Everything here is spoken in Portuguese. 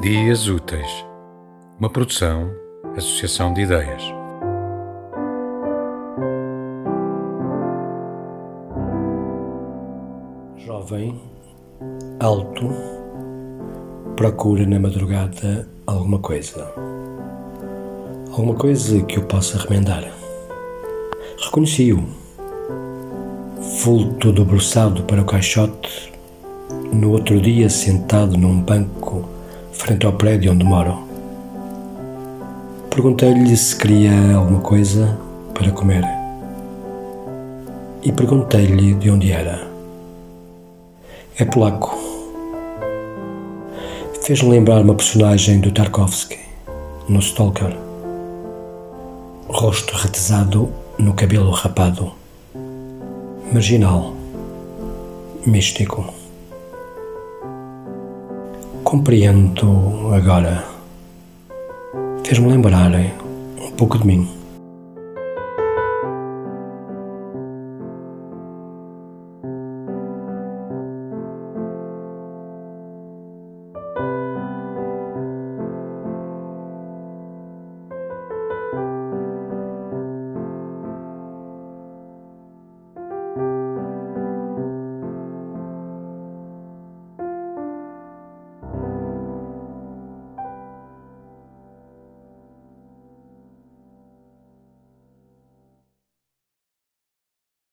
Dias Úteis, uma produção, associação de ideias. Jovem, alto, procura na madrugada alguma coisa. Alguma coisa que o possa remendar. Reconheci-o. Vulto debruçado para o caixote, no outro dia sentado num banco frente ao prédio onde moro. Perguntei-lhe se queria alguma coisa para comer. E perguntei-lhe de onde era. É polaco. Fez-me lembrar uma personagem do Tarkovsky, no Stalker. Rosto retesado no cabelo rapado. Marginal. Místico. Compreendo agora. Fez-me lembrar um pouco de mim.